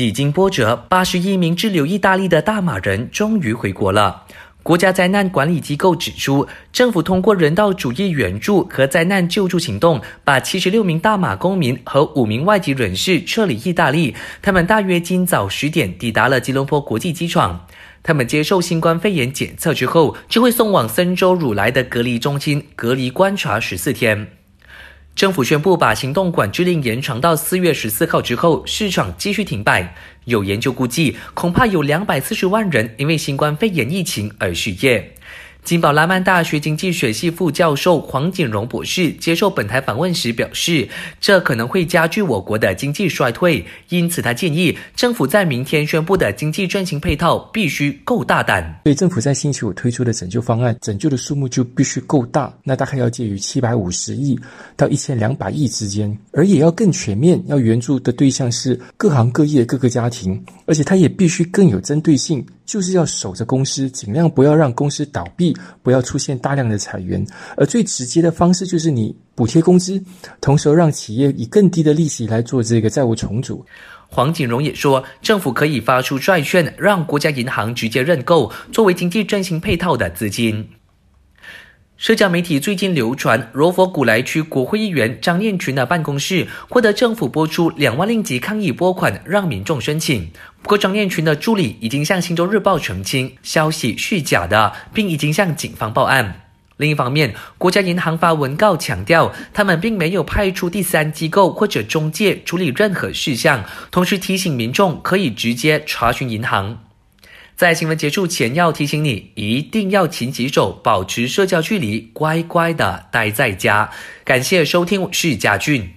几经波折，八十一名滞留意大利的大马人终于回国了。国家灾难管理机构指出，政府通过人道主义援助和灾难救助行动，把七十六名大马公民和五名外籍人士撤离意大利。他们大约今早十点抵达了吉隆坡国际机场。他们接受新冠肺炎检测之后，就会送往森州汝来的隔离中心隔离观察十四天。政府宣布把行动管制令延长到四月十四号之后，市场继续停摆。有研究估计，恐怕有两百四十万人因为新冠肺炎疫情而失业。金宝拉曼大学经济学系副教授黄锦荣博士接受本台访问时表示，这可能会加剧我国的经济衰退，因此他建议政府在明天宣布的经济转型配套必须够大胆。所以政府在星期五推出的拯救方案，拯救的数目就必须够大，那大概要介于七百五十亿到一千两百亿之间，而也要更全面，要援助的对象是各行各业各个家庭，而且它也必须更有针对性。就是要守着公司，尽量不要让公司倒闭，不要出现大量的裁员。而最直接的方式就是你补贴工资，同时让企业以更低的利息来做这个债务重组。黄锦荣也说，政府可以发出债券，让国家银行直接认购，作为经济振兴配套的资金。社交媒体最近流传，罗佛古莱区国会议员张念群的办公室获得政府拨出两万令吉抗议拨款，让民众申请。不过，张念群的助理已经向《星洲日报》澄清消息虚假的，并已经向警方报案。另一方面，国家银行发文告强调，他们并没有派出第三机构或者中介处理任何事项，同时提醒民众可以直接查询银行。在新闻结束前，要提醒你一定要勤洗手，保持社交距离，乖乖的待在家。感谢收听，我是贾俊。